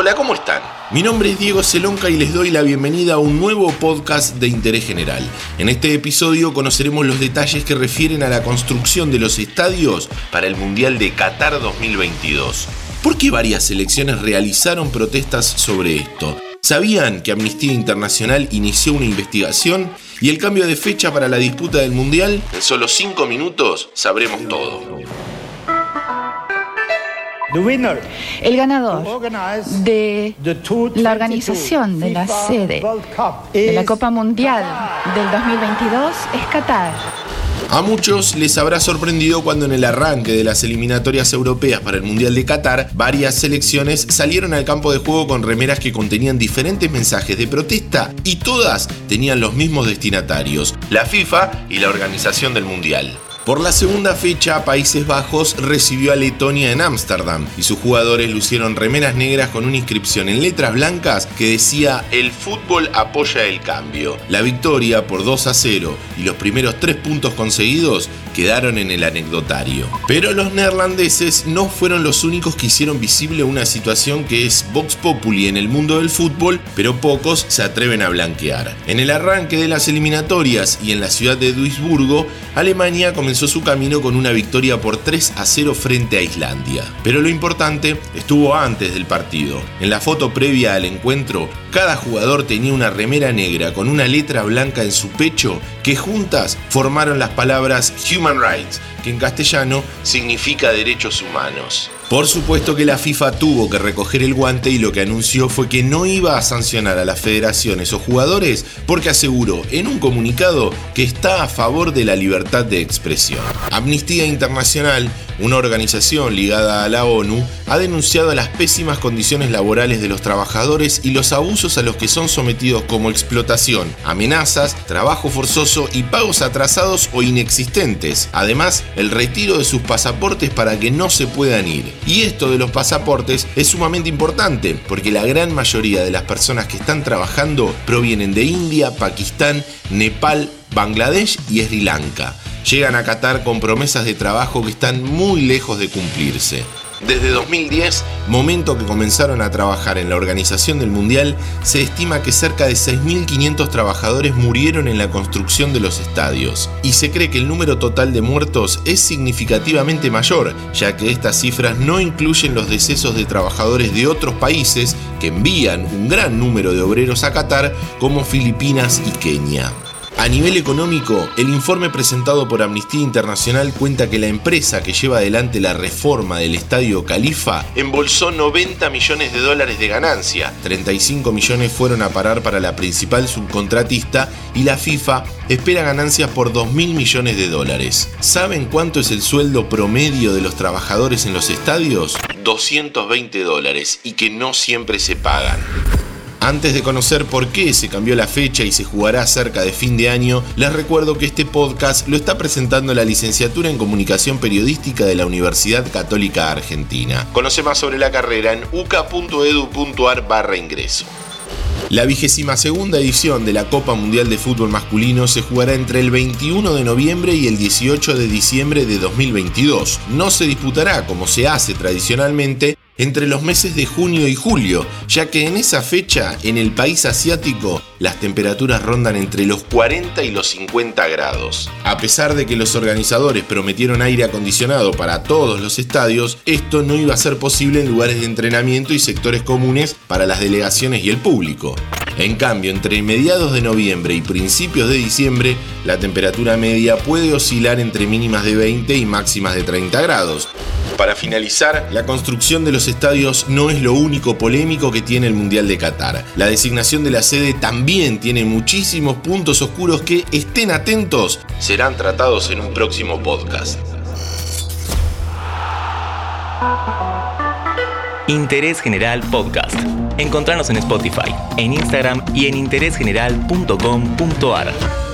Hola, ¿cómo están? Mi nombre es Diego Celonca y les doy la bienvenida a un nuevo podcast de interés general. En este episodio conoceremos los detalles que refieren a la construcción de los estadios para el Mundial de Qatar 2022. ¿Por qué varias selecciones realizaron protestas sobre esto? ¿Sabían que Amnistía Internacional inició una investigación? ¿Y el cambio de fecha para la disputa del Mundial? En solo 5 minutos sabremos todo. El ganador de la organización de la sede de la Copa Mundial del 2022 es Qatar. A muchos les habrá sorprendido cuando en el arranque de las eliminatorias europeas para el Mundial de Qatar, varias selecciones salieron al campo de juego con remeras que contenían diferentes mensajes de protesta y todas tenían los mismos destinatarios, la FIFA y la organización del Mundial. Por la segunda fecha, Países Bajos recibió a Letonia en Ámsterdam y sus jugadores lucieron remeras negras con una inscripción en letras blancas que decía El fútbol apoya el cambio. La victoria por 2 a 0 y los primeros tres puntos conseguidos quedaron en el anecdotario. Pero los neerlandeses no fueron los únicos que hicieron visible una situación que es Vox Populi en el mundo del fútbol, pero pocos se atreven a blanquear. En el arranque de las eliminatorias y en la ciudad de Duisburgo, Alemania su camino con una victoria por 3 a 0 frente a Islandia. Pero lo importante estuvo antes del partido. En la foto previa al encuentro, cada jugador tenía una remera negra con una letra blanca en su pecho que juntas formaron las palabras Human Rights, que en castellano significa derechos humanos. Por supuesto que la FIFA tuvo que recoger el guante y lo que anunció fue que no iba a sancionar a las federaciones o jugadores porque aseguró en un comunicado que está a favor de la libertad de expresión. Amnistía Internacional, una organización ligada a la ONU, ha denunciado las pésimas condiciones laborales de los trabajadores y los abusos a los que son sometidos como explotación, amenazas, trabajo forzoso y pagos atrasados o inexistentes. Además, el retiro de sus pasaportes para que no se puedan ir. Y esto de los pasaportes es sumamente importante porque la gran mayoría de las personas que están trabajando provienen de India, Pakistán, Nepal, Bangladesh y Sri Lanka. Llegan a Qatar con promesas de trabajo que están muy lejos de cumplirse. Desde 2010, momento que comenzaron a trabajar en la organización del Mundial, se estima que cerca de 6.500 trabajadores murieron en la construcción de los estadios. Y se cree que el número total de muertos es significativamente mayor, ya que estas cifras no incluyen los decesos de trabajadores de otros países que envían un gran número de obreros a Qatar, como Filipinas y Kenia. A nivel económico, el informe presentado por Amnistía Internacional cuenta que la empresa que lleva adelante la reforma del Estadio Califa embolsó 90 millones de dólares de ganancia, 35 millones fueron a parar para la principal subcontratista y la FIFA espera ganancias por 2 mil millones de dólares. ¿Saben cuánto es el sueldo promedio de los trabajadores en los estadios? 220 dólares y que no siempre se pagan. Antes de conocer por qué se cambió la fecha y se jugará cerca de fin de año, les recuerdo que este podcast lo está presentando la licenciatura en Comunicación Periodística de la Universidad Católica Argentina. Conoce más sobre la carrera en uca.edu.ar barra ingreso. La vigésima segunda edición de la Copa Mundial de Fútbol Masculino se jugará entre el 21 de noviembre y el 18 de diciembre de 2022. No se disputará como se hace tradicionalmente entre los meses de junio y julio, ya que en esa fecha en el país asiático las temperaturas rondan entre los 40 y los 50 grados. A pesar de que los organizadores prometieron aire acondicionado para todos los estadios, esto no iba a ser posible en lugares de entrenamiento y sectores comunes para las delegaciones y el público. En cambio, entre mediados de noviembre y principios de diciembre, la temperatura media puede oscilar entre mínimas de 20 y máximas de 30 grados. Para finalizar, la construcción de los estadios no es lo único polémico que tiene el Mundial de Qatar. La designación de la sede también tiene muchísimos puntos oscuros que, estén atentos, serán tratados en un próximo podcast. Interés General Podcast. Encontrarnos en Spotify, en Instagram y en interésgeneral.com.ar.